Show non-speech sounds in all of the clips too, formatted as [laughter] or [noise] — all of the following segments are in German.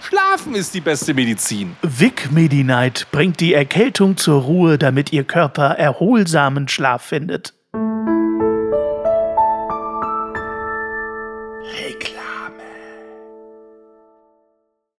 Schlafen ist die beste Medizin. Vic Medi-Night bringt die Erkältung zur Ruhe, damit Ihr Körper erholsamen Schlaf findet. Reklame.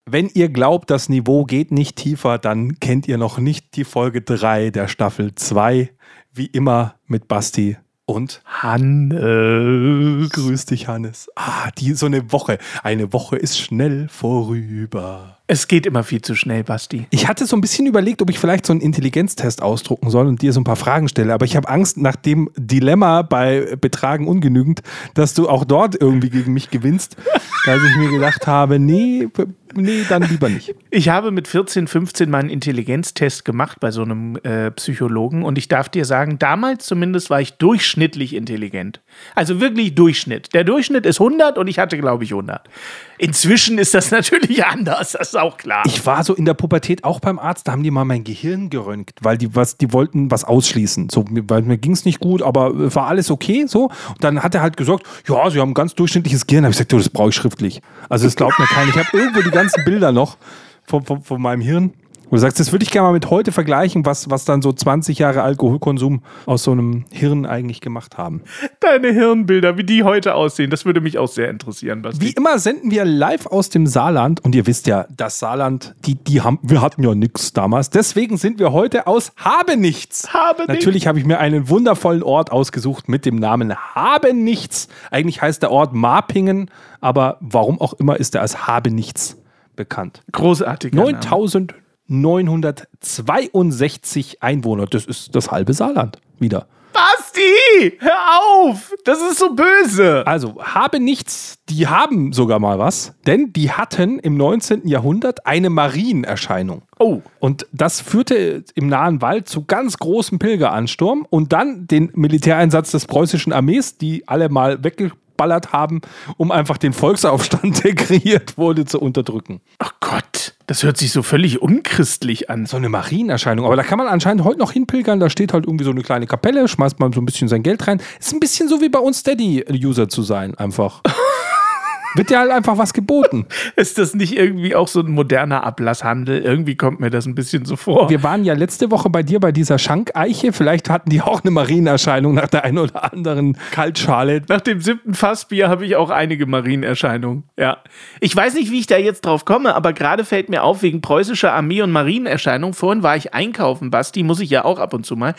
Wenn ihr glaubt, das Niveau geht nicht tiefer, dann kennt ihr noch nicht die Folge 3 der Staffel 2. Wie immer mit Basti und Hannes. Grüß dich, Hannes. Ah, die so eine Woche. Eine Woche ist schnell vorüber. Es geht immer viel zu schnell, Basti. Ich hatte so ein bisschen überlegt, ob ich vielleicht so einen Intelligenztest ausdrucken soll und dir so ein paar Fragen stelle, aber ich habe Angst nach dem Dilemma bei Betragen ungenügend, dass du auch dort irgendwie gegen mich gewinnst, [laughs] dass ich mir gedacht habe, nee, nee, dann lieber nicht. Ich habe mit 14, 15 meinen Intelligenztest gemacht bei so einem äh, Psychologen und ich darf dir sagen, damals zumindest war ich durchschnittlich intelligent. Also wirklich Durchschnitt. Der Durchschnitt ist 100 und ich hatte, glaube ich, 100. Inzwischen ist das [laughs] natürlich anders, das auch klar. Ich war so in der Pubertät auch beim Arzt, da haben die mal mein Gehirn geröntgt, weil die was, die wollten was ausschließen. So, weil mir ging es nicht gut, aber war alles okay. So. Und dann hat er halt gesagt, ja, sie haben ein ganz durchschnittliches Gehirn. Da habe ich gesagt, das brauche ich schriftlich. Also das glaubt mir keiner. Ich habe irgendwo die ganzen Bilder noch von, von, von meinem Hirn. Wo du sagst, das würde ich gerne mal mit heute vergleichen, was, was dann so 20 Jahre Alkoholkonsum aus so einem Hirn eigentlich gemacht haben. Deine Hirnbilder, wie die heute aussehen, das würde mich auch sehr interessieren. Basti. Wie immer senden wir live aus dem Saarland und ihr wisst ja, das Saarland, die, die haben, wir hatten ja nichts damals. Deswegen sind wir heute aus Habenichts. Habenichts. Natürlich habe ich mir einen wundervollen Ort ausgesucht mit dem Namen Habenichts. Eigentlich heißt der Ort Marpingen, aber warum auch immer ist er als Habenichts bekannt. Großartig. 9000 962 Einwohner. Das ist das halbe Saarland wieder. Basti, hör auf! Das ist so böse. Also, habe nichts, die haben sogar mal was, denn die hatten im 19. Jahrhundert eine Marienerscheinung. Oh. Und das führte im nahen Wald zu ganz großem Pilgeransturm und dann den Militäreinsatz des preußischen Armees, die alle mal weggeballert haben, um einfach den Volksaufstand, der kreiert wurde, zu unterdrücken. Ach Gott. Das hört sich so völlig unchristlich an. So eine Marienerscheinung. Aber da kann man anscheinend heute noch hinpilgern. Da steht halt irgendwie so eine kleine Kapelle, schmeißt man so ein bisschen sein Geld rein. Ist ein bisschen so wie bei uns Steady-User zu sein, einfach. [laughs] wird dir halt einfach was geboten. [laughs] Ist das nicht irgendwie auch so ein moderner Ablasshandel? Irgendwie kommt mir das ein bisschen so vor. Wir waren ja letzte Woche bei dir bei dieser Schankeiche. Vielleicht hatten die auch eine Marienerscheinung nach der einen oder anderen Kaltschale. Nach dem siebten Fassbier habe ich auch einige Marienerscheinungen. Ja. Ich weiß nicht, wie ich da jetzt drauf komme, aber gerade fällt mir auf, wegen preußischer Armee- und Marienerscheinung. Vorhin war ich einkaufen, Basti, muss ich ja auch ab und zu mal.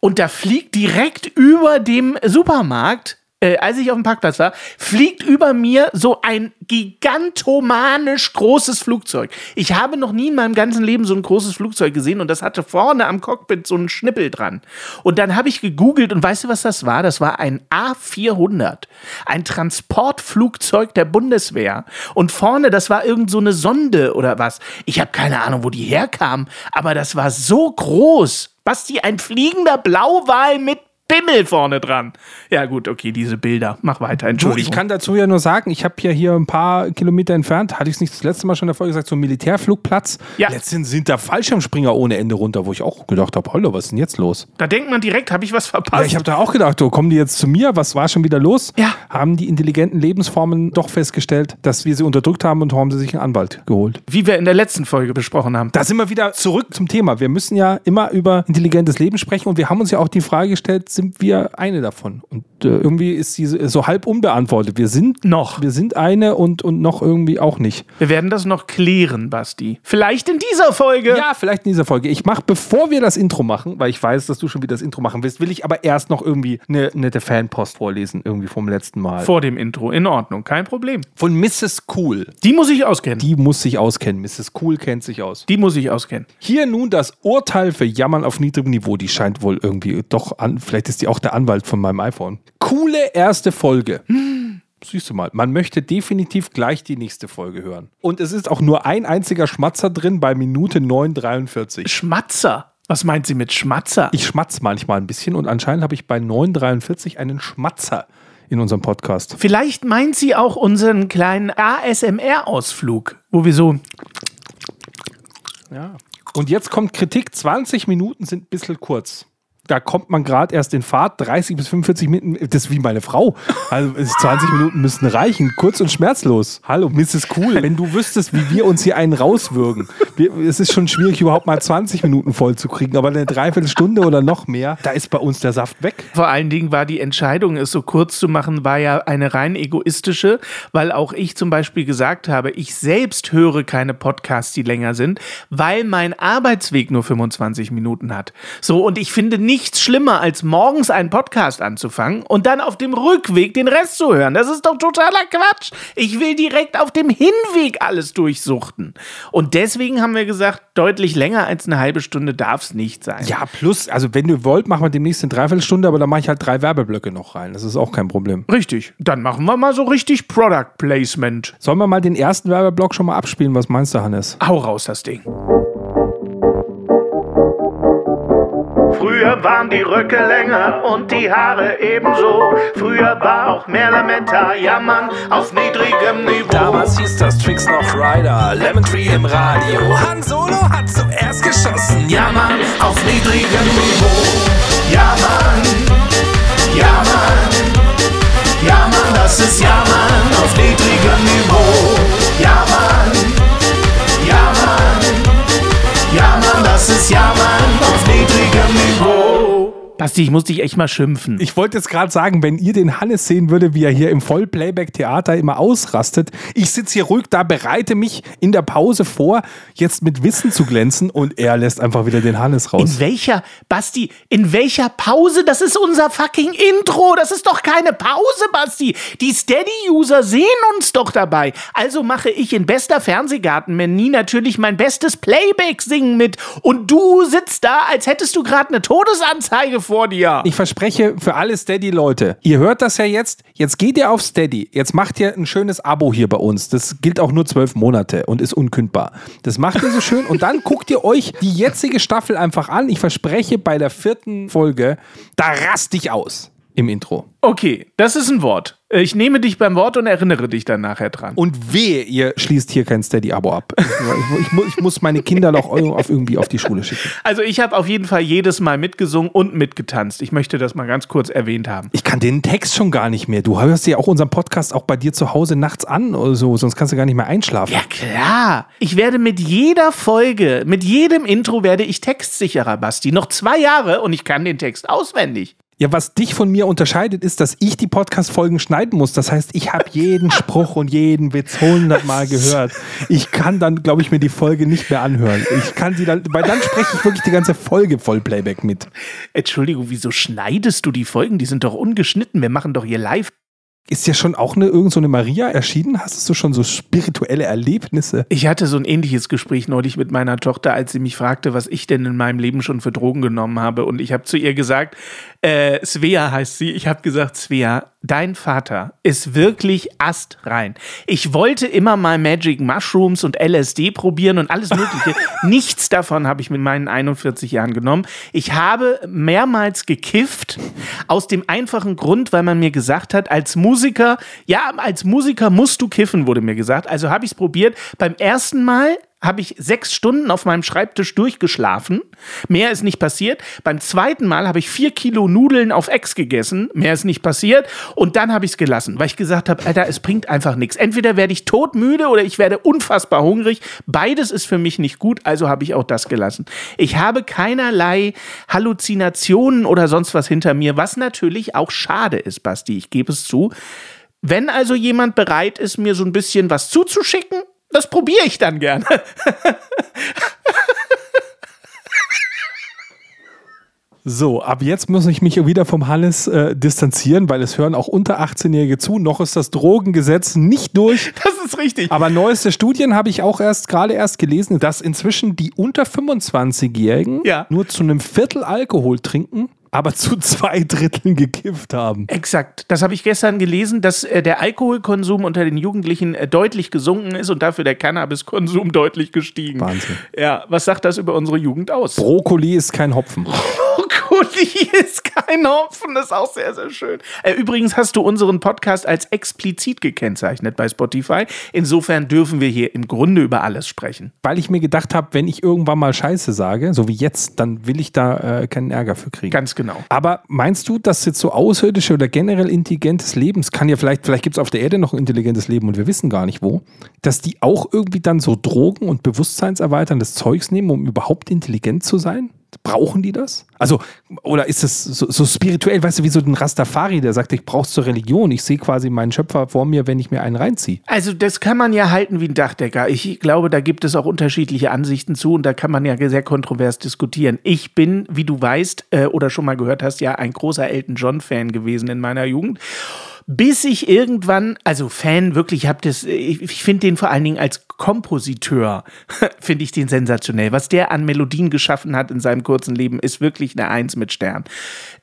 Und da fliegt direkt über dem Supermarkt äh, als ich auf dem Parkplatz war, fliegt über mir so ein gigantomanisch großes Flugzeug. Ich habe noch nie in meinem ganzen Leben so ein großes Flugzeug gesehen und das hatte vorne am Cockpit so einen Schnippel dran. Und dann habe ich gegoogelt und weißt du, was das war? Das war ein A400, ein Transportflugzeug der Bundeswehr. Und vorne, das war irgend so eine Sonde oder was. Ich habe keine Ahnung, wo die herkam, aber das war so groß. Basti, ein fliegender Blauwal mit Bimmel vorne dran. Ja, gut, okay, diese Bilder. Mach weiter, Entschuldigung. Ich kann dazu ja nur sagen, ich habe ja hier ein paar Kilometer entfernt, hatte ich es nicht das letzte Mal schon davor gesagt, so ein Militärflugplatz. Ja. Letztens sind da Fallschirmspringer ohne Ende runter, wo ich auch gedacht habe, hallo, was ist denn jetzt los? Da denkt man direkt, habe ich was verpasst? Ja, ich habe da auch gedacht, oh, kommen die jetzt zu mir? Was war schon wieder los? Ja. Haben die intelligenten Lebensformen doch festgestellt, dass wir sie unterdrückt haben und haben sie sich einen Anwalt geholt. Wie wir in der letzten Folge besprochen haben. Da sind wir wieder zurück zum Thema. Wir müssen ja immer über intelligentes Leben sprechen und wir haben uns ja auch die Frage gestellt, sind wir eine davon? Und äh, irgendwie ist sie so halb unbeantwortet. Wir sind noch. Wir sind eine und, und noch irgendwie auch nicht. Wir werden das noch klären, Basti. Vielleicht in dieser Folge. Ja, vielleicht in dieser Folge. Ich mache, bevor wir das Intro machen, weil ich weiß, dass du schon wieder das Intro machen willst, will ich aber erst noch irgendwie eine nette Fanpost vorlesen, irgendwie vom letzten Mal. Vor dem Intro. In Ordnung, kein Problem. Von Mrs. Cool. Die muss ich auskennen. Die muss sich auskennen. Mrs. Cool kennt sich aus. Die muss ich auskennen. Hier nun das Urteil für Jammern auf niedrigem Niveau. Die scheint wohl irgendwie doch an, vielleicht ist die auch der Anwalt von meinem iPhone. Coole erste Folge. Hm. Siehst du mal, man möchte definitiv gleich die nächste Folge hören. Und es ist auch nur ein einziger Schmatzer drin bei Minute 9,43. Schmatzer? Was meint sie mit Schmatzer? Ich schmatz manchmal ein bisschen und anscheinend habe ich bei 9,43 einen Schmatzer in unserem Podcast. Vielleicht meint sie auch unseren kleinen ASMR-Ausflug, wo wir so. Ja. Und jetzt kommt Kritik: 20 Minuten sind ein bisschen kurz da kommt man gerade erst in Fahrt, 30 bis 45 Minuten, das ist wie meine Frau. Also 20 Minuten müssten reichen, kurz und schmerzlos. Hallo, Mrs. Cool, wenn du wüsstest, wie wir uns hier einen rauswürgen. Wir, es ist schon schwierig, überhaupt mal 20 Minuten voll zu kriegen, aber eine Dreiviertelstunde oder noch mehr, da ist bei uns der Saft weg. Vor allen Dingen war die Entscheidung, es so kurz zu machen, war ja eine rein egoistische, weil auch ich zum Beispiel gesagt habe, ich selbst höre keine Podcasts, die länger sind, weil mein Arbeitsweg nur 25 Minuten hat. So, und ich finde nicht, nichts schlimmer, als morgens einen Podcast anzufangen und dann auf dem Rückweg den Rest zu hören. Das ist doch totaler Quatsch. Ich will direkt auf dem Hinweg alles durchsuchten. Und deswegen haben wir gesagt, deutlich länger als eine halbe Stunde darf es nicht sein. Ja, plus, also wenn du wollt, machen wir demnächst eine Dreiviertelstunde, aber dann mache ich halt drei Werbeblöcke noch rein. Das ist auch kein Problem. Richtig. Dann machen wir mal so richtig Product Placement. Sollen wir mal den ersten Werbeblock schon mal abspielen? Was meinst du, Hannes? Hau raus, das Ding. Früher waren die Röcke länger und die Haare ebenso. Früher war auch mehr Lametta, jammern auf niedrigem Niveau. Damals hieß das Tricks noch Rider, Lemon Tree im Radio. Han Solo hat zuerst geschossen, jammern auf niedrigem Basti, ich muss dich echt mal schimpfen. Ich wollte jetzt gerade sagen, wenn ihr den Hannes sehen würdet, wie er hier im Vollplayback-Theater immer ausrastet. Ich sitze hier ruhig da, bereite mich in der Pause vor, jetzt mit Wissen zu glänzen und er lässt einfach wieder den Hannes raus. In welcher, Basti, in welcher Pause? Das ist unser fucking Intro. Das ist doch keine Pause, Basti. Die Steady-User sehen uns doch dabei. Also mache ich in bester Fernsehgarten-Manie natürlich mein bestes Playback-Singen mit. Und du sitzt da, als hättest du gerade eine Todesanzeige vor dir. Ich verspreche für alle Steady-Leute, ihr hört das ja jetzt, jetzt geht ihr auf Steady, jetzt macht ihr ein schönes Abo hier bei uns. Das gilt auch nur zwölf Monate und ist unkündbar. Das macht ihr so schön und dann guckt ihr euch die jetzige Staffel einfach an. Ich verspreche, bei der vierten Folge, da rast ich aus im Intro. Okay, das ist ein Wort. Ich nehme dich beim Wort und erinnere dich dann nachher dran. Und wehe, ihr schließt hier kein Steady-Abo ab. [laughs] Ich, ich, ich, muss meine Kinder noch auf irgendwie auf die Schule schicken. Also ich habe auf jeden Fall jedes Mal mitgesungen und mitgetanzt. Ich möchte das mal ganz kurz erwähnt haben. Ich kann den Text schon gar nicht mehr. Du hörst ja auch unseren Podcast auch bei dir zu Hause nachts an oder so, sonst kannst du gar nicht mehr einschlafen. Ja klar. Ich werde mit jeder Folge, mit jedem Intro werde ich textsicherer, Basti. Noch zwei Jahre und ich kann den Text auswendig. Ja, was dich von mir unterscheidet, ist, dass ich die Podcast-Folgen schneiden muss. Das heißt, ich habe jeden Spruch und jeden Witz hundertmal gehört. Ich kann dann, glaube ich, mir die Folge nicht mehr anhören. Ich kann sie dann, weil dann spreche ich wirklich die ganze Folge voll Playback mit. Entschuldigung, wieso schneidest du die Folgen? Die sind doch ungeschnitten. Wir machen doch hier live. Ist ja schon auch eine irgend so eine Maria erschienen? Hast du schon so spirituelle Erlebnisse? Ich hatte so ein ähnliches Gespräch neulich mit meiner Tochter, als sie mich fragte, was ich denn in meinem Leben schon für Drogen genommen habe. Und ich habe zu ihr gesagt, äh, Svea heißt sie. Ich habe gesagt, Svea, dein Vater ist wirklich astrein. Ich wollte immer mal Magic Mushrooms und LSD probieren und alles Mögliche. [laughs] Nichts davon habe ich mit meinen 41 Jahren genommen. Ich habe mehrmals gekifft, aus dem einfachen Grund, weil man mir gesagt hat, als Musiker, ja, als Musiker musst du kiffen, wurde mir gesagt. Also habe ich es probiert. Beim ersten Mal habe ich sechs Stunden auf meinem Schreibtisch durchgeschlafen. Mehr ist nicht passiert. Beim zweiten Mal habe ich vier Kilo Nudeln auf Ex gegessen. Mehr ist nicht passiert. Und dann habe ich es gelassen, weil ich gesagt habe, Alter, es bringt einfach nichts. Entweder werde ich todmüde oder ich werde unfassbar hungrig. Beides ist für mich nicht gut, also habe ich auch das gelassen. Ich habe keinerlei Halluzinationen oder sonst was hinter mir, was natürlich auch schade ist, Basti. Ich gebe es zu. Wenn also jemand bereit ist, mir so ein bisschen was zuzuschicken, das probiere ich dann gerne. So, ab jetzt muss ich mich wieder vom Hannes äh, distanzieren, weil es hören auch unter 18-Jährige zu. Noch ist das Drogengesetz nicht durch. [laughs] Das ist richtig. Aber neueste Studien habe ich auch erst gerade erst gelesen, dass inzwischen die unter 25-Jährigen Ja. nur zu einem Viertel Alkohol trinken aber zu zwei Dritteln gekifft haben. Exakt. Das habe ich gestern gelesen, dass äh, der Alkoholkonsum unter den Jugendlichen äh, deutlich gesunken ist und dafür der Cannabiskonsum [laughs] deutlich gestiegen. Wahnsinn. Ja, was sagt das über unsere Jugend aus? Brokkoli ist kein Hopfen. [laughs] Brokkoli [laughs] ist kein Hopfen, das ist auch sehr, sehr schön. Äh, übrigens hast du unseren Podcast als explizit gekennzeichnet bei Spotify. Insofern dürfen wir hier im Grunde über alles sprechen. Weil ich mir gedacht habe, wenn ich irgendwann mal Scheiße sage, so wie jetzt, dann will ich da äh, keinen Ärger für kriegen. Ganz genau. Aber meinst du, dass jetzt so außerirdische oder generell intelligentes Leben, es kann ja vielleicht, vielleicht gibt es auf der Erde noch ein intelligentes Leben und wir wissen gar nicht wo, dass die auch irgendwie dann so Drogen und bewusstseinserweiterndes Zeugs nehmen, um überhaupt intelligent zu sein? Brauchen die das? Also, oder ist es so, so spirituell, weißt du, wie so ein Rastafari, der sagt, ich brauch's zur Religion. Ich sehe quasi meinen Schöpfer vor mir, wenn ich mir einen reinziehe. Also das kann man ja halten wie ein Dachdecker. Ich glaube, da gibt es auch unterschiedliche Ansichten zu und da kann man ja sehr kontrovers diskutieren. Ich bin, wie du weißt äh, oder schon mal gehört hast, ja ein großer Elton John-Fan gewesen in meiner Jugend bis ich irgendwann, also Fan wirklich, ich habe das, ich, ich finde den vor allen Dingen als Kompositeur, [laughs] finde ich den sensationell. Was der an Melodien geschaffen hat in seinem kurzen Leben, ist wirklich eine Eins mit Stern.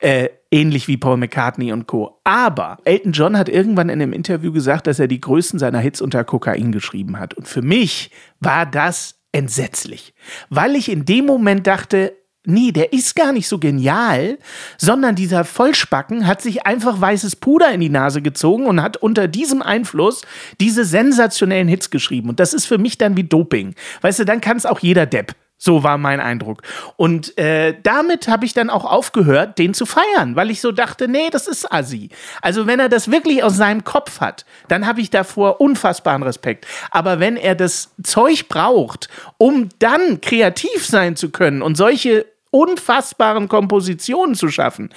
Äh, ähnlich wie Paul McCartney und Co. Aber Elton John hat irgendwann in einem Interview gesagt, dass er die größten seiner Hits unter Kokain geschrieben hat. Und für mich war das entsetzlich, weil ich in dem Moment dachte, nee, der ist gar nicht so genial, sondern dieser Vollspacken hat sich einfach weißes Puder in die Nase gezogen und hat unter diesem Einfluss diese sensationellen Hits geschrieben. Und das ist für mich dann wie Doping. Weißt du, dann kann es auch jeder Depp. So war mein Eindruck. Und äh, damit habe ich dann auch aufgehört, den zu feiern, weil ich so dachte, nee, das ist Assi. Also wenn er das wirklich aus seinem Kopf hat, dann habe ich davor unfassbaren Respekt. Aber wenn er das Zeug braucht, um dann kreativ sein zu können und solche unfassbaren Kompositionen zu schaffen,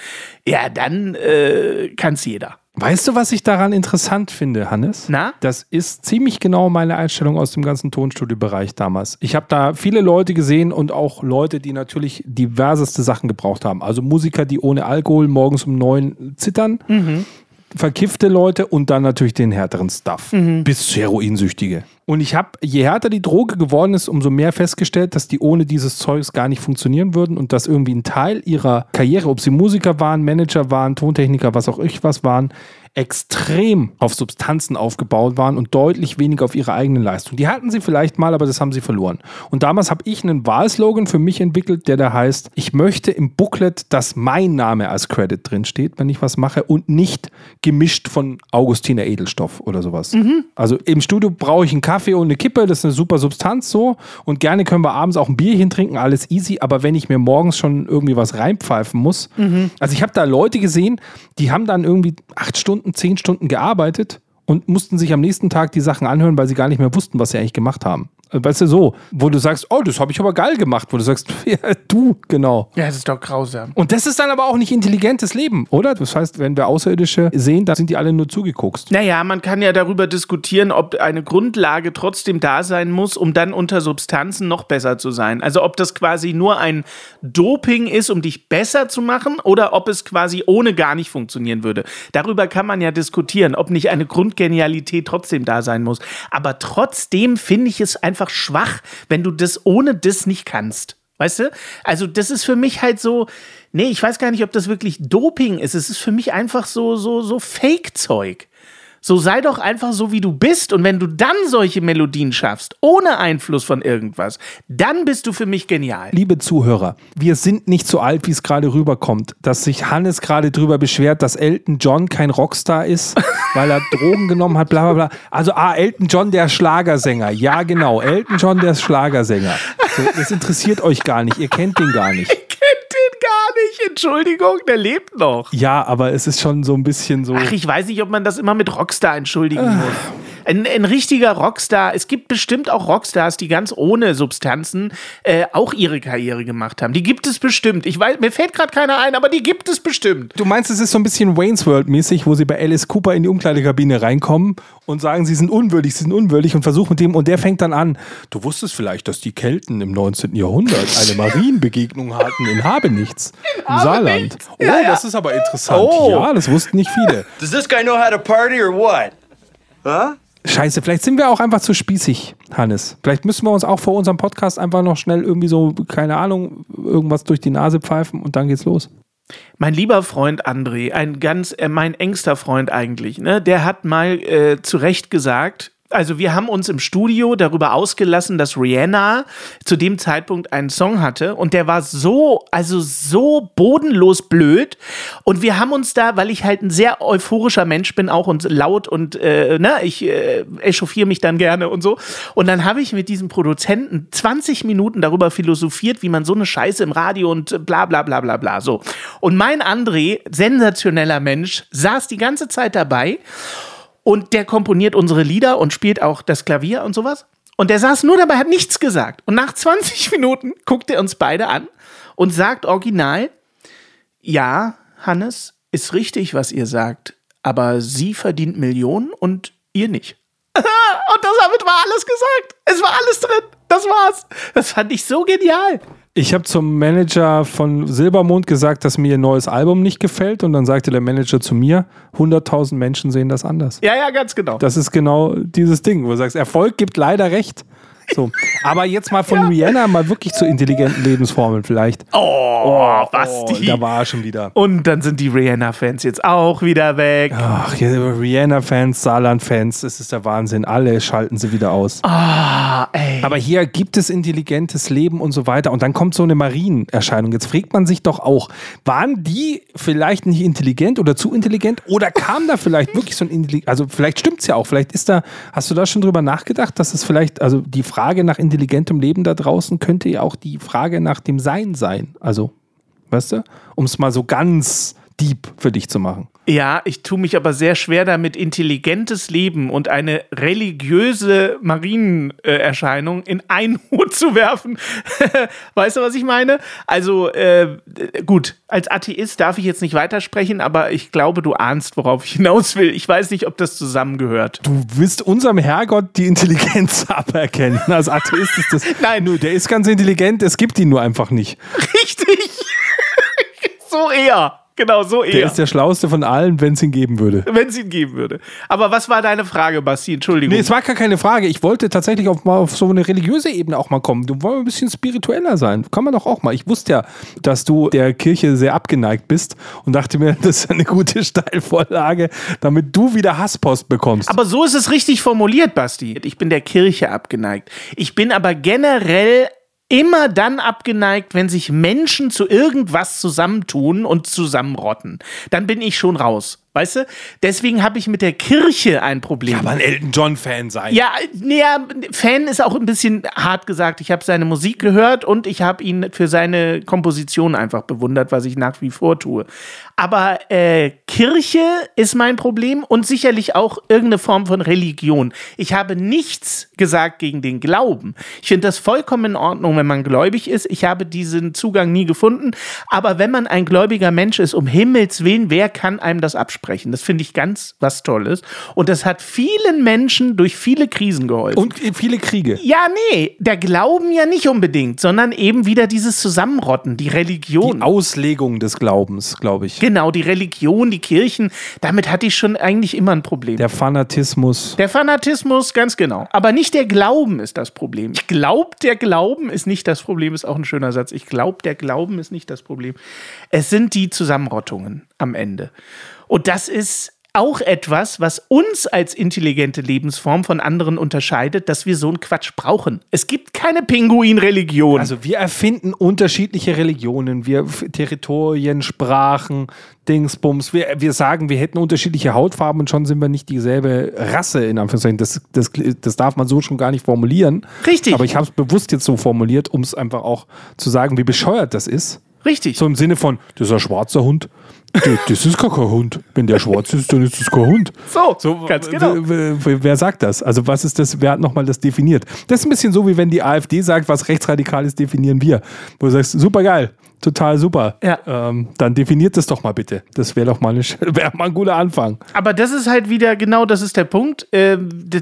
ja, dann äh, kann es jeder. Weißt du, was ich daran interessant finde, Hannes? Na? Das ist ziemlich genau meine Einstellung aus dem ganzen Tonstudiobereich damals. Ich habe da viele Leute gesehen und auch Leute, die natürlich diverseste Sachen gebraucht haben. Also Musiker, die ohne Alkohol morgens um neun zittern. Verkiffte Leute und dann natürlich den härteren Stuff. Bis Heroinsüchtige. Und ich habe, je härter die Droge geworden ist, umso mehr festgestellt, dass die ohne dieses Zeugs gar nicht funktionieren würden und dass irgendwie ein Teil ihrer Karriere, ob sie Musiker waren, Manager waren, Tontechniker, was auch ich was waren, extrem auf Substanzen aufgebaut waren und deutlich weniger auf ihre eigene Leistung. Die hatten sie vielleicht mal, aber das haben sie verloren. Und damals habe ich einen Wahlslogan für mich entwickelt, der da heißt, ich möchte im Booklet, dass mein Name als Credit drin steht, wenn ich was mache und nicht gemischt von Augustiner Edelstoff oder sowas. Also im Studio brauche ich einen Kaffee und eine Kippe, das ist eine super Substanz so und gerne können wir abends auch ein Bierchen trinken, alles easy, aber wenn ich mir morgens schon irgendwie was reinpfeifen muss, also ich habe da Leute gesehen, die haben dann irgendwie acht Stunden, zehn Stunden gearbeitet und mussten sich am nächsten Tag die Sachen anhören, weil sie gar nicht mehr wussten, was sie eigentlich gemacht haben. Weißt du, so, wo du sagst, oh, das habe ich aber geil gemacht, wo du sagst, [laughs] ja, du, genau. Ja, das ist doch grausam. Und das ist dann aber auch nicht intelligentes Leben, oder? Das heißt, wenn wir Außerirdische sehen, dann sind die alle nur zugeguckt. Naja, man kann ja darüber diskutieren, ob eine Grundlage trotzdem da sein muss, um dann unter Substanzen noch besser zu sein. Also ob das quasi nur ein Doping ist, um dich besser zu machen, oder ob es quasi ohne gar nicht funktionieren würde. Darüber kann man ja diskutieren, ob nicht eine Grundgenialität trotzdem da sein muss. Aber trotzdem finde ich es einfach schwach, wenn du das ohne das nicht kannst. Weißt du? Also, das ist für mich halt so, nee, ich weiß gar nicht, ob das wirklich Doping ist. Es ist für mich einfach so, so, so Fake-Zeug. So sei doch einfach so, wie du bist. Und wenn du dann solche Melodien schaffst, ohne Einfluss von irgendwas, dann bist du für mich genial. Liebe Zuhörer, wir sind nicht so alt, wie es gerade rüberkommt, dass sich Hannes gerade drüber beschwert, dass Elton John kein Rockstar ist, [laughs] weil er Drogen genommen hat, bla bla bla. Also, ah, Elton John, der Schlagersänger. Ja, genau, Elton John, der Schlagersänger. So, das interessiert euch gar nicht, ihr kennt den gar nicht. Gar nicht. Entschuldigung, der lebt noch. Ja, aber es ist schon so ein bisschen so. Ach, ich weiß nicht, ob man das immer mit Rockstar entschuldigen muss. Ein, ein richtiger Rockstar, es gibt bestimmt auch Rockstars, die ganz ohne Substanzen äh, auch ihre Karriere gemacht haben. Die gibt es bestimmt. Ich weiß, mir fällt gerade keiner ein, aber die gibt es bestimmt. Du meinst, es ist so ein bisschen Wayne's World-mäßig, wo sie bei Alice Cooper in die Umkleidekabine reinkommen und sagen, sie sind unwürdig, sie sind unwürdig und versuchen mit dem, und der fängt dann an, du wusstest vielleicht, dass die Kelten im 19. Jahrhundert eine [laughs] Marienbegegnung hatten in Habenichts, im Saarland. Oh, Ja, ja. das ist aber interessant. Oh. Ja, das wussten nicht viele. [laughs] Does this guy know how to party or what? Huh? Scheiße, vielleicht sind wir auch einfach zu spießig, Hannes. Vielleicht müssen wir uns auch vor unserem Podcast einfach noch schnell irgendwie so, keine Ahnung, irgendwas durch die Nase pfeifen und dann geht's los. Mein lieber Freund André, ein ganz, äh, mein engster Freund eigentlich, ne, der hat mal äh, zu Recht gesagt, also wir haben uns im Studio darüber ausgelassen, dass Rihanna zu dem Zeitpunkt einen Song hatte und der war so, also so bodenlos blöd. Und wir haben uns da, weil ich halt ein sehr euphorischer Mensch bin auch und laut und äh, ne, ich äh, echauffiere mich dann gerne und so. Und dann habe ich mit diesem Produzenten 20 Minuten darüber philosophiert, wie man so eine Scheiße im Radio und bla bla bla bla bla so. Und mein André, sensationeller Mensch, saß die ganze Zeit dabei und der komponiert unsere Lieder und spielt auch das Klavier und sowas. Und der saß nur dabei, hat nichts gesagt. Und nach [laughs] 20 Minuten guckt er uns beide an und sagt original, ja, Hannes, ist richtig, was ihr sagt, aber sie verdient Millionen und ihr nicht. [laughs] und damit war alles gesagt. Es war alles drin. Das war's. Das fand ich so genial. Ich habe zum Manager von Silbermond gesagt, dass mir ihr neues Album nicht gefällt und dann sagte der Manager zu mir, 100.000 Menschen sehen das anders. Ja, ja, ganz genau. Das ist genau dieses Ding, wo du sagst, Erfolg gibt leider recht. So. Aber jetzt mal von ja. Rihanna mal wirklich zu intelligenten Lebensformeln vielleicht. Oh, oh Basti. Oh, da war er schon wieder. Und dann sind die Rihanna-Fans jetzt auch wieder weg. Ach, Rihanna-Fans, Saarland-Fans, das ist der Wahnsinn. Alle schalten sie wieder aus. Ah, oh, ey. Aber hier gibt es intelligentes Leben und so weiter. Und dann kommt so eine Marienerscheinung. Jetzt fragt man sich doch auch, waren die vielleicht nicht intelligent oder zu intelligent? Oder kam da vielleicht wirklich so ein intelligent, also vielleicht stimmt es ja auch, vielleicht ist da, hast du da schon drüber nachgedacht, dass es vielleicht, also die Frage Frage nach intelligentem Leben da draußen könnte ja auch die Frage nach dem Sein sein. Also, weißt du, um es mal so ganz deep für dich zu machen. Ja, ich tue mich aber sehr schwer damit, intelligentes Leben und eine religiöse Marienerscheinung in einen [laughs] Hut zu werfen. [laughs] weißt du, was ich meine? Also, äh, gut, als Atheist darf ich jetzt nicht weitersprechen, aber ich glaube, du ahnst, worauf ich hinaus will. Ich weiß nicht, ob das zusammengehört. Du willst unserem Herrgott die Intelligenz [laughs] aberkennen. Als Atheist ist das. Nein, nur der ist ganz intelligent, es gibt ihn nur einfach nicht. Richtig. so eher. Genau, so eher. Der ist der schlauste von allen, wenn es ihn geben würde. Wenn es ihn geben würde. Aber was war deine Frage, Basti? Entschuldigung. Nee, es war gar keine Frage. Ich wollte tatsächlich auf, mal auf so eine religiöse Ebene auch mal kommen. Du wolltest ein bisschen spiritueller sein. Kann man doch auch mal. Ich wusste ja, dass du der Kirche sehr abgeneigt bist und dachte mir, [laughs] das ist eine gute Steilvorlage, damit du wieder Hasspost bekommst. Aber so ist es richtig formuliert, Basti. Ich bin der Kirche abgeneigt. Ich bin aber generell immer dann abgeneigt, wenn sich Menschen zu irgendwas zusammentun und zusammenrotten. Dann bin ich schon raus. Weißt du? Deswegen habe ich mit der Kirche ein Problem. Ja, aber ein Elton John-Fan sein. Ja, nee, Fan ist auch ein bisschen hart gesagt. Ich habe seine Musik gehört und ich habe ihn für seine Komposition einfach bewundert, was ich nach wie vor tue. Aber äh, Kirche ist mein Problem und sicherlich auch irgendeine Form von Religion. Ich habe nichts gesagt gegen den Glauben. Ich finde das vollkommen in Ordnung, wenn man gläubig ist. Ich habe diesen Zugang nie gefunden. Aber wenn man ein gläubiger Mensch ist, um Himmels Willen, wer kann einem das absprechen? Sprechen. Das finde ich ganz was Tolles. Und das hat vielen Menschen durch viele Krisen geholfen. Und viele Kriege. Ja, nee, der Glauben ja nicht unbedingt, sondern eben wieder dieses Zusammenrotten, die Religion. Die Auslegung des Glaubens, glaube ich. Genau, die Religion, die Kirchen, damit hatte ich schon eigentlich immer ein Problem. Der Fanatismus. Der Fanatismus, ganz genau. Aber nicht der Glauben ist das Problem. Ich glaube, der Glauben ist nicht das Problem, ist auch ein schöner Satz. Ich glaube, der Glauben ist nicht das Problem. Es sind die Zusammenrottungen am Ende. Und das ist auch etwas, was uns als intelligente Lebensform von anderen unterscheidet, dass wir so einen Quatsch brauchen. Es gibt keine Pinguin-Religion. Also wir erfinden unterschiedliche Religionen, wir Territorien, Sprachen, Dingsbums. Wir, wir sagen, wir hätten unterschiedliche Hautfarben und schon sind wir nicht dieselbe Rasse, in Anführungszeichen. Das, das, das darf man so schon gar nicht formulieren. Richtig. Aber ich habe es bewusst jetzt so formuliert, um es einfach auch zu sagen, wie bescheuert das ist. Richtig. So im Sinne von, das ist ein schwarzer Hund. Das ist gar kein Hund. Wenn der schwarz ist, dann ist das kein Hund. So, so ganz genau. Wer sagt das? Also, was ist das? Wer hat nochmal das definiert? Das ist ein bisschen so, wie wenn die AfD sagt, was rechtsradikal ist, definieren wir. Wo du sagst, super geil, total super. Ja. Ähm, dann definiert das doch mal bitte. Das wäre doch mal, eine, [laughs] wär mal ein guter Anfang. Aber das ist halt wieder, genau das ist der Punkt. Äh,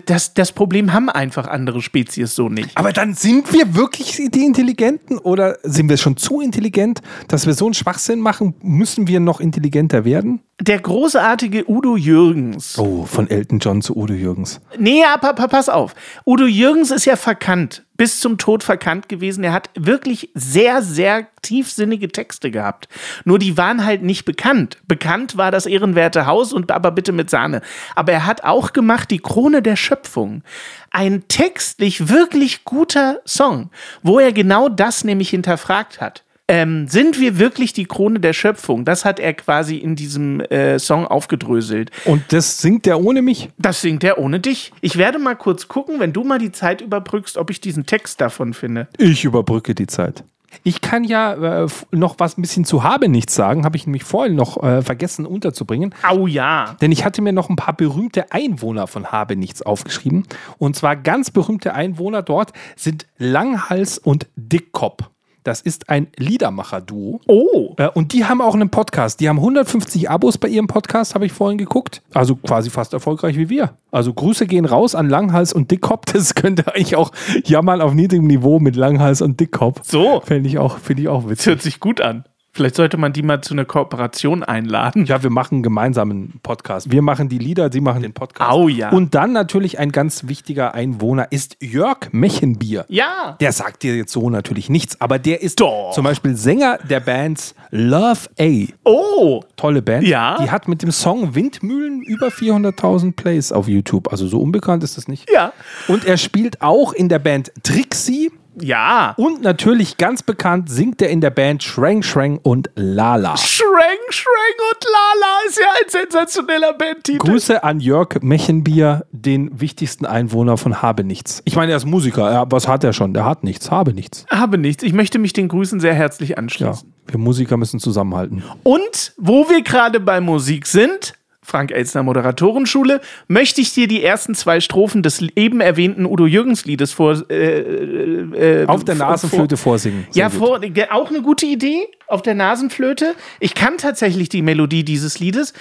das, das Problem haben einfach andere Spezies so nicht. Aber dann sind wir wirklich die Intelligenten oder sind wir schon zu intelligent, dass wir so einen Schwachsinn machen? Müssen wir noch intelligent intelligenter werden? Der großartige Udo Jürgens. Oh, von Elton John zu Udo Jürgens. Nee, pa, pass auf. Udo Jürgens ist ja verkannt, bis zum Tod verkannt gewesen. Er hat wirklich sehr, sehr tiefsinnige Texte gehabt. Nur die waren halt nicht bekannt. Bekannt war das ehrenwerte Haus und aber bitte mit Sahne. Aber er hat auch gemacht die Krone der Schöpfung. Ein textlich wirklich guter Song, wo er genau das nämlich hinterfragt hat. Ähm, sind wir wirklich die Krone der Schöpfung? Das hat er quasi in diesem äh, Song aufgedröselt. Und das singt er ohne mich? Das singt er ohne dich. Ich werde mal kurz gucken, wenn du mal die Zeit überbrückst, ob ich diesen Text davon finde. Ich überbrücke die Zeit. Ich kann ja äh, noch was ein bisschen zu Habe nichts sagen, habe ich nämlich vorhin noch äh, vergessen unterzubringen. Au ja. Denn ich hatte mir noch ein paar berühmte Einwohner von Habe nichts aufgeschrieben. Und zwar ganz berühmte Einwohner dort sind Langhals und Dickkopf. Das ist ein Liedermacher-Duo. Oh. Äh, Und die haben auch einen Podcast. Die haben 150 Abos bei ihrem Podcast, habe ich vorhin geguckt. Also quasi fast erfolgreich wie wir. Also Grüße gehen raus an Langhals und Dickkopf. [laughs] Das könnte eigentlich auch jammern auf niedrigem Niveau mit Langhals und Dickkopf. So. Fände ich auch, finde ich auch Das witzig. hört sich gut an. Vielleicht sollte man die mal zu einer Kooperation einladen. Ja, wir machen einen gemeinsamen Podcast. Wir machen die Lieder, sie machen den Podcast. Au ja. Und dann natürlich ein ganz wichtiger Einwohner ist Jörg Mechenbier. Ja. Der sagt dir jetzt so natürlich nichts, aber der ist Doch. zum Beispiel Sänger der Bands Love A. Oh. Tolle Band. Ja. Die hat mit dem Song Windmühlen über 400.000 Plays auf YouTube. Also so unbekannt ist das nicht. Ja. Und er spielt auch in der Band Trixie. Ja. Und natürlich ganz bekannt singt er in der Band Schrang Schrang und Lala. Schreng, Schreng und Lala ist ja ein sensationeller Bandtitel. Grüße an Jörg Mechenbier, den wichtigsten Einwohner von Habe Nichts. Ich meine, er ist Musiker. Ja, was hat er schon? Der hat nichts. Habe nichts. Habe nichts. Ich möchte mich den Grüßen sehr herzlich Ja, anschließen. wir Musiker müssen zusammenhalten. Und wo wir gerade bei Musik sind, Frank Elstner Moderatorenschule, möchte ich dir die ersten zwei Strophen des eben erwähnten Udo Jürgens Liedes vor. Äh, äh, Auf der vor- Nasenflöte vorsingen. Sehr Ja, vor, auch eine gute Idee auf der Nasenflöte. Ich kann tatsächlich die Melodie dieses Liedes.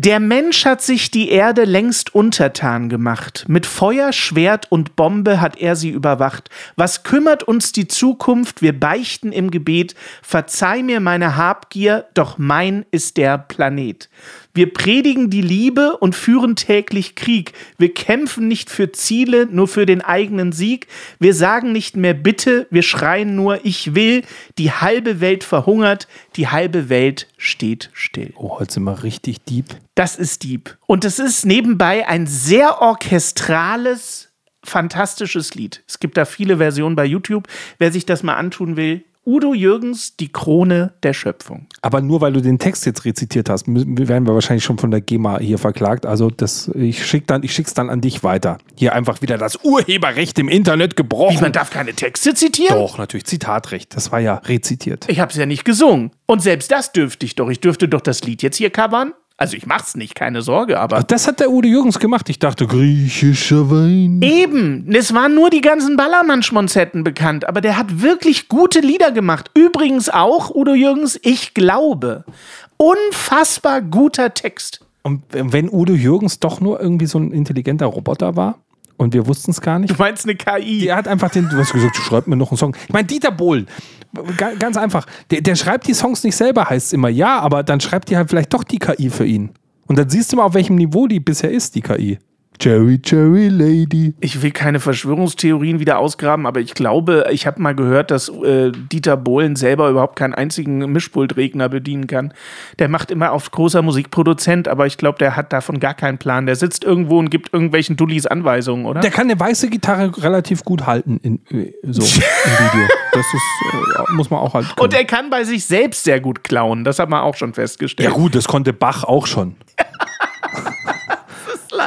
Der Mensch hat sich die Erde längst untertan gemacht. Mit Feuer, Schwert und Bombe hat er sie überwacht. Was kümmert uns die Zukunft? Wir beichten im Gebet. Verzeih mir meine Habgier, doch mein ist der Planet. Wir predigen die Liebe und führen täglich Krieg. Wir kämpfen nicht für Ziele, nur für den eigenen Sieg. Wir sagen nicht mehr bitte, wir schreien nur ich will. Die halbe Welt verhungert, die halbe Welt steht still. Oh, heute sind wir richtig deep. Das ist Dieb. Und es ist nebenbei ein sehr orchestrales, fantastisches Lied. Es gibt da viele Versionen bei YouTube. Wer sich das mal antun will, Udo Jürgens, die Krone der Schöpfung. Aber nur weil du den Text jetzt rezitiert hast, werden wir wahrscheinlich schon von der GEMA hier verklagt. Also das, ich schick dann, ich schick's dann an dich weiter. Hier einfach wieder das Urheberrecht im Internet gebrochen. Man darf keine Texte zitieren? Doch, natürlich, Zitatrecht. Das war ja rezitiert. Ich hab's ja nicht gesungen. Und selbst das dürfte ich doch. Ich dürfte doch das Lied jetzt hier covern. Also ich mach's nicht, keine Sorge, aber. Das hat der Udo Jürgens gemacht. Ich dachte, griechischer Wein. Eben, es waren nur die ganzen Ballermann-Schmonzetten bekannt, aber der hat wirklich gute Lieder gemacht. Übrigens auch, Udo Jürgens, ich glaube. Unfassbar guter Text. Und wenn Udo Jürgens doch nur irgendwie so ein intelligenter Roboter war und wir wussten es gar nicht. Du meinst eine KI? Er hat einfach den, du hast gesagt, schreib mir noch einen Song. Ich meine, Dieter Bohlen, ganz einfach, der, der schreibt die Songs nicht selber, heißt es immer. Ja, aber dann schreibt die halt vielleicht doch die KI für ihn. Und dann siehst du mal, auf welchem Niveau die bisher ist, die KI. Cherry, Cherry Lady. Ich will keine Verschwörungstheorien wieder ausgraben, aber ich glaube, ich habe mal gehört, dass äh, Dieter Bohlen selber überhaupt keinen einzigen Mischpultregner bedienen kann. Der macht immer auf großer Musikproduzent, aber ich glaube, der hat davon gar keinen Plan. Der sitzt irgendwo und gibt irgendwelchen Dullis Anweisungen, oder? Der kann eine weiße Gitarre relativ gut halten in, äh, so, im Video. Das ist, äh, muss man auch halt. können. und er kann bei sich selbst sehr gut klauen. Das hat man auch schon festgestellt. ja, gut, das konnte Bach auch schon. [laughs]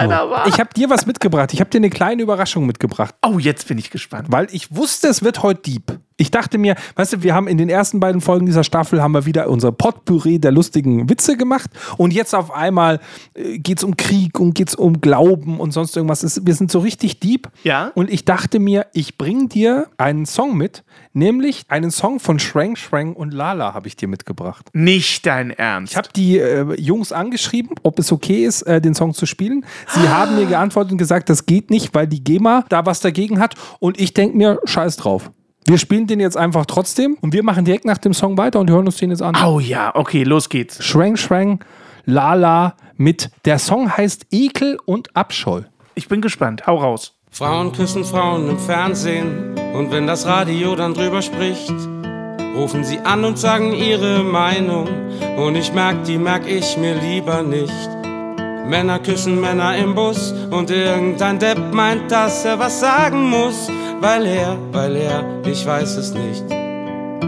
leider wahr. Ich habe dir was mitgebracht. Ich habe dir eine kleine Überraschung mitgebracht. oh, jetzt bin ich gespannt. Weil ich wusste, es wird heute Dieb. Ich dachte mir, weißt du, wir haben in den ersten beiden Folgen dieser Staffel haben wir wieder unser Potpourri der lustigen Witze gemacht und jetzt auf einmal äh, geht es um Krieg und geht es um Glauben und sonst irgendwas. Es, wir sind so richtig deep. Ja. Und ich dachte mir, ich bring dir einen Song mit, nämlich einen Song von Shrang Shrang und Lala habe ich dir mitgebracht. Nicht dein Ernst. Ich habe die äh, Jungs angeschrieben, ob es okay ist, äh, den Song zu spielen. Sie [gasps] haben mir geantwortet und gesagt, das geht nicht, weil die GEMA da was dagegen hat. Und ich denke mir, scheiß drauf. Wir spielen den jetzt einfach trotzdem und wir machen direkt nach dem Song weiter und hören uns den jetzt an. Oh ja, okay, los geht's. Schrank, Schrank, Lala mit, der Song heißt Ekel und Abscheu. Ich bin gespannt. Hau raus. Frauen küssen Frauen im Fernsehen und wenn das Radio dann drüber spricht, rufen sie an und sagen ihre Meinung und ich merk, die merk ich mir lieber nicht. Männer küssen Männer im Bus und irgendein Depp meint, dass er was sagen muss, weil er, weil er, ich weiß es nicht,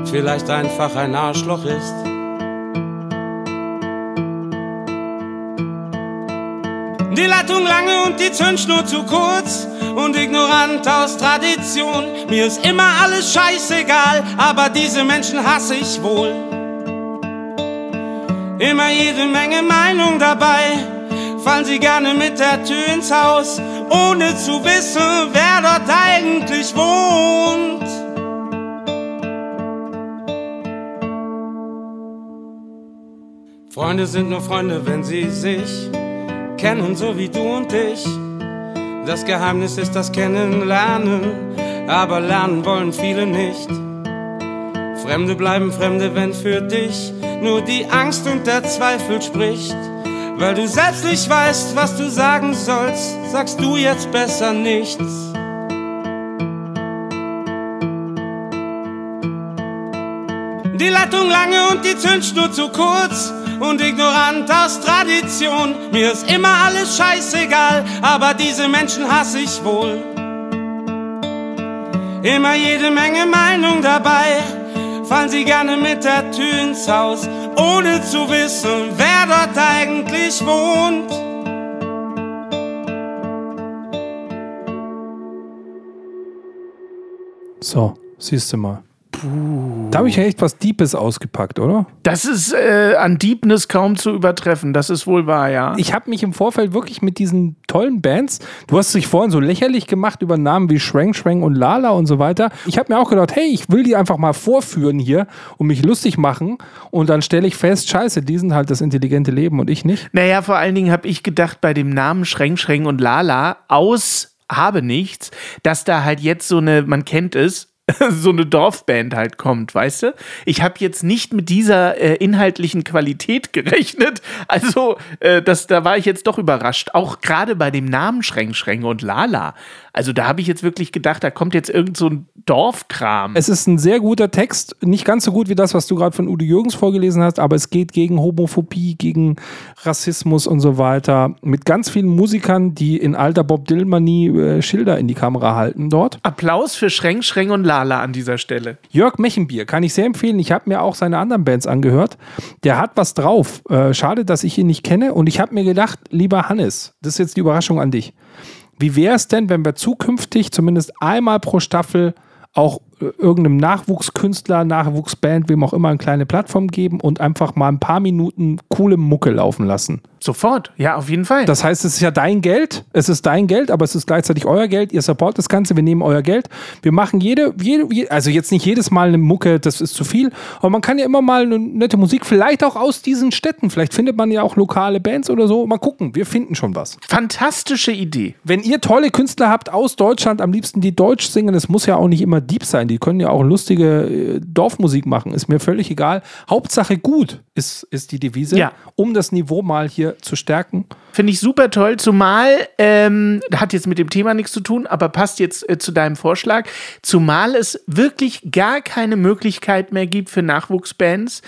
vielleicht einfach ein Arschloch ist. Die Leitung lange und die Zündschnur zu kurz und ignorant aus Tradition. Mir ist immer alles scheißegal, aber diese Menschen hasse ich wohl. Immer jede Menge Meinung dabei, fallen sie gerne mit der Tür ins Haus, ohne zu wissen, wer dort eigentlich wohnt. Freunde sind nur Freunde, wenn sie sich kennen, so wie du und ich. Das Geheimnis ist das Kennenlernen, aber lernen wollen viele nicht. Fremde bleiben Fremde, wenn für dich nur die Angst und der Zweifel spricht. Weil du selbst nicht weißt, was du sagen sollst, sagst du jetzt besser nichts. Die Leitung lange und die Zündschnur zu kurz und ignorant aus Tradition. Mir ist immer alles scheißegal, aber diese Menschen hasse ich wohl. Immer jede Menge Meinung dabei, fallen sie gerne mit der Tür ins Haus, ohne zu wissen, wer dort eigentlich wohnt. So, siehst du mal. Da habe ich ja echt was Deepes ausgepackt, oder? Das ist äh, an Deepness kaum zu übertreffen. Das ist wohl wahr, ja. Ich habe mich im Vorfeld wirklich mit diesen tollen Bands, du hast dich vorhin so lächerlich gemacht über Namen wie Schrank, Schrank und Lala und so weiter. Ich habe mir auch gedacht, hey, ich will die einfach mal vorführen hier und mich lustig machen. Und dann stelle ich fest, scheiße, die sind halt das intelligente Leben und ich nicht. Naja, vor allen Dingen habe ich gedacht, bei dem Namen Schreng, Schreng und Lala aus habe nichts, dass da halt jetzt so eine, man kennt es, [laughs] so eine Dorfband halt kommt, weißt du? Ich habe jetzt nicht mit dieser äh, inhaltlichen Qualität gerechnet. [laughs] Also, äh, das, da war ich jetzt doch überrascht. Auch gerade bei dem Namen Schreng, Schreng und Lala. Also da habe ich jetzt wirklich gedacht, da kommt jetzt irgend so ein Dorfkram. Es ist ein sehr guter Text, nicht ganz so gut wie das, was du gerade von Udo Jürgens vorgelesen hast, aber es geht gegen Homophobie, gegen Rassismus und so weiter. Mit ganz vielen Musikern, die in alter Bob Dylan-Manie äh, Schilder in die Kamera halten dort. Applaus für Schreng, Schreng und Lala an dieser Stelle. Jörg Mechenbier kann ich sehr empfehlen. Ich habe mir auch seine anderen Bands angehört. Der hat was drauf. Äh, schade, dass ich ihn nicht kenne. Und ich habe mir gedacht, lieber Hannes, das ist jetzt die Überraschung an dich. Wie wäre es denn, wenn wir zukünftig zumindest einmal pro Staffel auch äh, irgendeinem Nachwuchskünstler, Nachwuchsband, wem auch immer, eine kleine Plattform geben und einfach mal ein paar Minuten coole Mucke laufen lassen? Sofort, ja, auf jeden Fall. Das heißt, es ist ja dein Geld, es ist dein Geld, aber es ist gleichzeitig euer Geld. Ihr supportet das Ganze, wir nehmen euer Geld. Wir machen jede, jede, also jetzt nicht jedes Mal eine Mucke, das ist zu viel, aber man kann ja immer mal eine nette Musik, vielleicht auch aus diesen Städten. Vielleicht findet man ja auch lokale Bands oder so. Mal gucken, wir finden schon was. Fantastische Idee. Wenn ihr tolle Künstler habt aus Deutschland, am liebsten die Deutsch singen, es muss ja auch nicht immer deep sein, die können ja auch lustige äh, Dorfmusik machen, ist mir völlig egal. Hauptsache gut ist, ist die Devise, Ja. um das Niveau mal hier zu stärken. Finde ich super toll, zumal, ähm, hat jetzt mit dem Thema nichts zu tun, aber passt jetzt äh, zu deinem Vorschlag, zumal es wirklich gar keine Möglichkeit mehr gibt für Nachwuchsbands,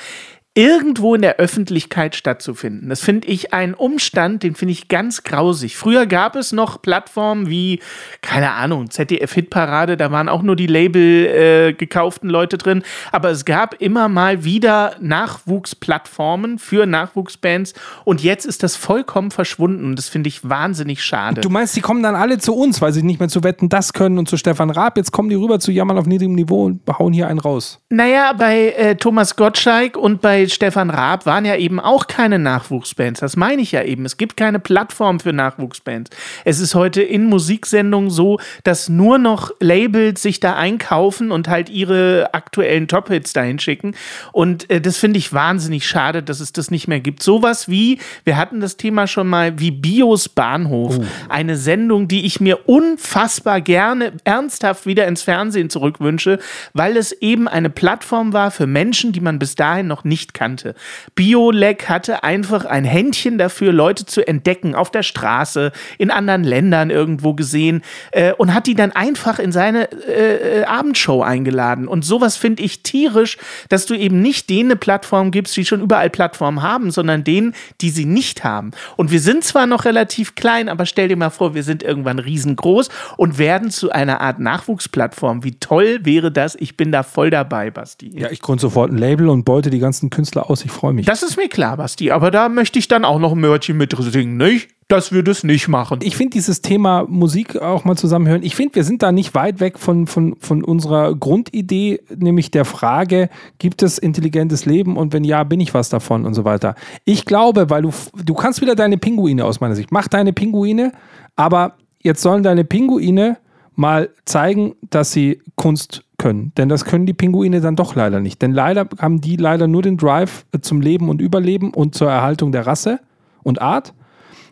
irgendwo in der Öffentlichkeit stattzufinden. Das finde ich ein Umstand, den finde ich ganz grausig. Früher gab es noch Plattformen wie, keine Ahnung, ZDF-Hitparade, da waren auch nur die Label äh, gekauften Leute drin, aber es gab immer mal wieder Nachwuchsplattformen für Nachwuchsbands und jetzt ist das vollkommen verschwunden und das finde ich wahnsinnig schade. Du meinst, die kommen dann alle zu uns, weil sie nicht mehr zu Wetten das können und zu Stefan Raab. Jetzt kommen die rüber zu Jammern auf niedrigem Niveau und hauen hier einen raus. Naja, bei äh, Thomas Gottschalk und bei Stefan Raab waren ja eben auch keine Nachwuchsbands. Das meine ich ja eben. Es gibt keine Plattform für Nachwuchsbands. Es ist heute in Musiksendungen so, dass nur noch Labels sich da einkaufen und halt ihre aktuellen Top-Hits dahin schicken. Und äh, das finde ich wahnsinnig schade, dass es das nicht mehr gibt. Sowas wie, wir hatten das Thema schon mal, wie Bios Bahnhof. Eine Sendung, die ich mir unfassbar gerne ernsthaft wieder ins Fernsehen zurückwünsche, weil es eben eine Plattform war für Menschen, die man bis dahin noch nicht kannte. Biolek hatte einfach ein Händchen dafür, Leute zu entdecken auf der Straße, in anderen Ländern irgendwo gesehen äh, und hat die dann einfach in seine äh, äh, Abendshow eingeladen. Und sowas finde ich tierisch, dass du eben nicht denen eine Plattform gibst, die schon überall Plattformen haben, sondern denen, die sie nicht haben. Und wir sind zwar noch relativ klein, aber stell dir mal vor, wir sind irgendwann riesengroß und werden zu einer Art Nachwuchsplattform. Wie toll wäre das? Ich bin da voll dabei, Basti. Ja, ich gründe sofort ein Label und beute die ganzen Künstler aus. Ich freue mich. Das ist mir klar, Basti, aber da möchte ich dann auch noch ein Mörtchen mit singen, nicht? Dass wir das nicht machen. Ich finde dieses Thema Musik auch mal zusammenhören. Ich finde, wir sind da nicht weit weg von, von, von unserer Grundidee, nämlich der Frage, gibt es intelligentes Leben und wenn ja, bin ich was davon und so weiter. Ich glaube, weil du, du kannst wieder deine Pinguine aus meiner Sicht. Mach deine Pinguine, aber jetzt sollen deine Pinguine mal zeigen, dass sie Kunst können. Denn das können die Pinguine dann doch leider nicht. Denn leider haben die leider nur den Drive äh, zum Leben und Überleben und zur Erhaltung der Rasse und Art.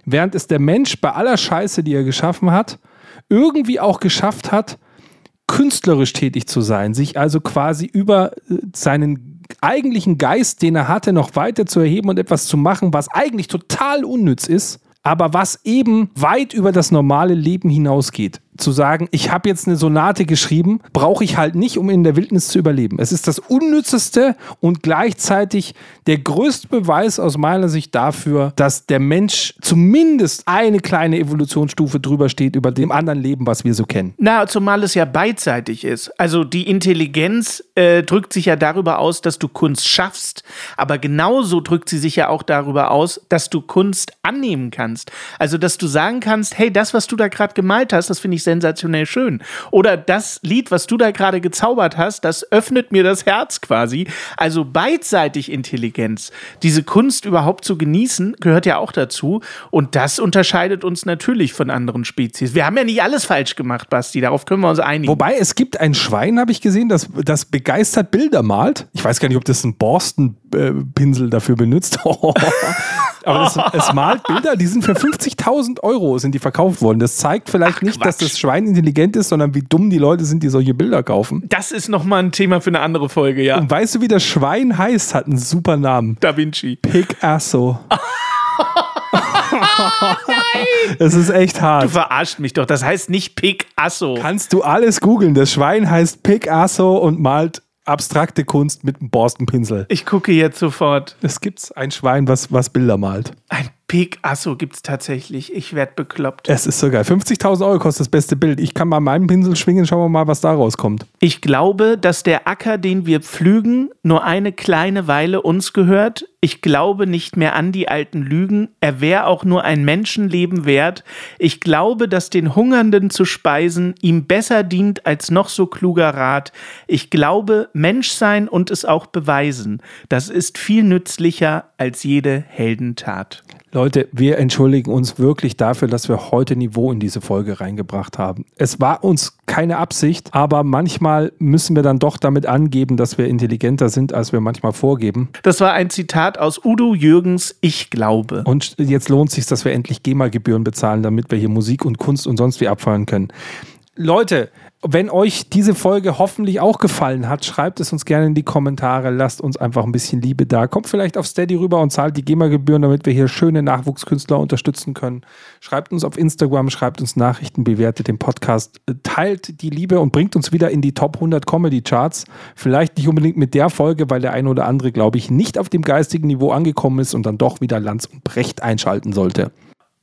Während es der Mensch bei aller Scheiße, die er geschaffen hat, irgendwie auch geschafft hat, künstlerisch tätig zu sein, sich also quasi über äh, seinen eigentlichen Geist, den er hatte, noch weiter zu erheben und etwas zu machen, was eigentlich total unnütz ist, aber was eben weit über das normale Leben hinausgeht. Zu sagen, ich habe jetzt eine Sonate geschrieben, brauche ich halt nicht, um in der Wildnis zu überleben. Es ist das unnützeste und gleichzeitig der größte Beweis aus meiner Sicht dafür, dass der Mensch zumindest eine kleine Evolutionsstufe drüber steht über dem anderen Leben, was wir so kennen. Na, zumal es ja beidseitig ist. Also die Intelligenz äh, drückt sich ja darüber aus, dass du Kunst schaffst, aber genauso drückt sie sich ja auch darüber aus, dass du Kunst annehmen kannst. Also dass du sagen kannst, hey, das, was du da gerade gemalt hast, das finde ich sensationell schön. Oder das Lied, was du da gerade gezaubert hast, das öffnet mir das Herz quasi. Also beidseitig Intelligenz. Diese Kunst überhaupt zu genießen, gehört ja auch dazu. Und das unterscheidet uns natürlich von anderen Spezies. Wir haben ja nicht alles falsch gemacht, Basti. Darauf können wir uns einigen. Wobei es gibt ein Schwein, habe ich gesehen, das, das begeistert Bilder malt. Ich weiß gar nicht, ob das ein Borstenpinsel dafür benutzt. [laughs] Aber es, es malt Bilder, die sind für 50.000 Euro sind die verkauft worden. Das zeigt vielleicht nicht, dass das Schwein intelligent ist, sondern wie dumm die Leute sind, die solche Bilder kaufen. das ist nochmal ein Thema für eine andere Folge, ja. Und weißt du, wie das Schwein heißt? Hat einen super Namen. Da Vinci. Picasso. [laughs] [laughs] Es ist echt Du hart. verarscht mich doch. Das heißt nicht Picasso. Kannst du alles googeln. Das Schwein heißt Picasso und malt abstrakte Kunst mit einem Borstenpinsel. Ich gucke jetzt sofort. Es gibt ein Schwein, was, was Bilder malt. Ein Picasso gibt es tatsächlich. Ich werde bekloppt. Es ist so geil. 50.000 Euro kostet das beste Bild. Ich kann mal meinen Pinsel schwingen, schauen wir mal, was da rauskommt. Ich glaube, dass der Acker, den wir pflügen, nur eine kleine Weile uns gehört. Ich glaube nicht mehr an die alten Lügen. Er wäre auch nur ein Menschenleben wert. Ich glaube, dass den Hungernden zu speisen ihm besser dient als noch so kluger Rat. Ich glaube, Mensch sein und es auch beweisen, das ist viel nützlicher als jede Heldentat. Leute, wir entschuldigen uns wirklich dafür, dass wir heute Niveau in diese Folge reingebracht haben. Es war uns keine Absicht, aber manchmal müssen wir dann doch damit angeben, dass wir intelligenter sind, als wir manchmal vorgeben. Das war ein Zitat aus Udo Jürgens Ich glaube. Und jetzt lohnt sich, dass wir endlich GEMA-Gebühren bezahlen, damit wir hier Musik und Kunst und sonst wie abfallen können. Leute, wenn euch diese Folge hoffentlich auch gefallen hat, schreibt es uns gerne in die Kommentare. Lasst uns einfach ein bisschen Liebe da. Kommt vielleicht auf Steady rüber und zahlt die GEMA-Gebühren, damit wir hier schöne Nachwuchskünstler unterstützen können. Schreibt uns auf Instagram, schreibt uns Nachrichten, bewertet den Podcast, teilt die Liebe und bringt uns wieder in die Top 100 Comedy-Charts. Vielleicht nicht unbedingt mit der Folge, weil der eine oder andere, glaube ich, nicht auf dem geistigen Niveau angekommen ist und dann doch wieder Lanz und Brecht einschalten sollte.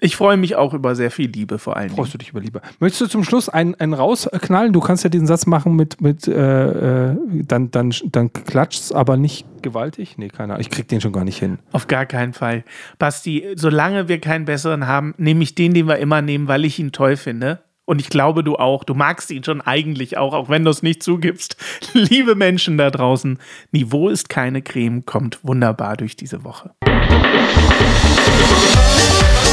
Ich freue mich auch über sehr viel Liebe vor Dingen. Freust du dich über Liebe? Möchtest du zum Schluss einen, einen rausknallen? Du kannst ja diesen Satz machen mit, mit äh, äh, dann, dann, dann klatscht's, aber nicht gewaltig? Nee, keine Ahnung. Ich krieg den schon gar nicht hin. Auf gar keinen Fall. Basti, solange wir keinen besseren haben, nehme ich den, den wir immer nehmen, weil ich ihn toll finde. Und ich glaube, du auch. Du magst ihn schon eigentlich auch, auch wenn du es nicht zugibst. [laughs] Liebe Menschen da draußen, Niveau ist keine Creme, kommt wunderbar durch diese Woche.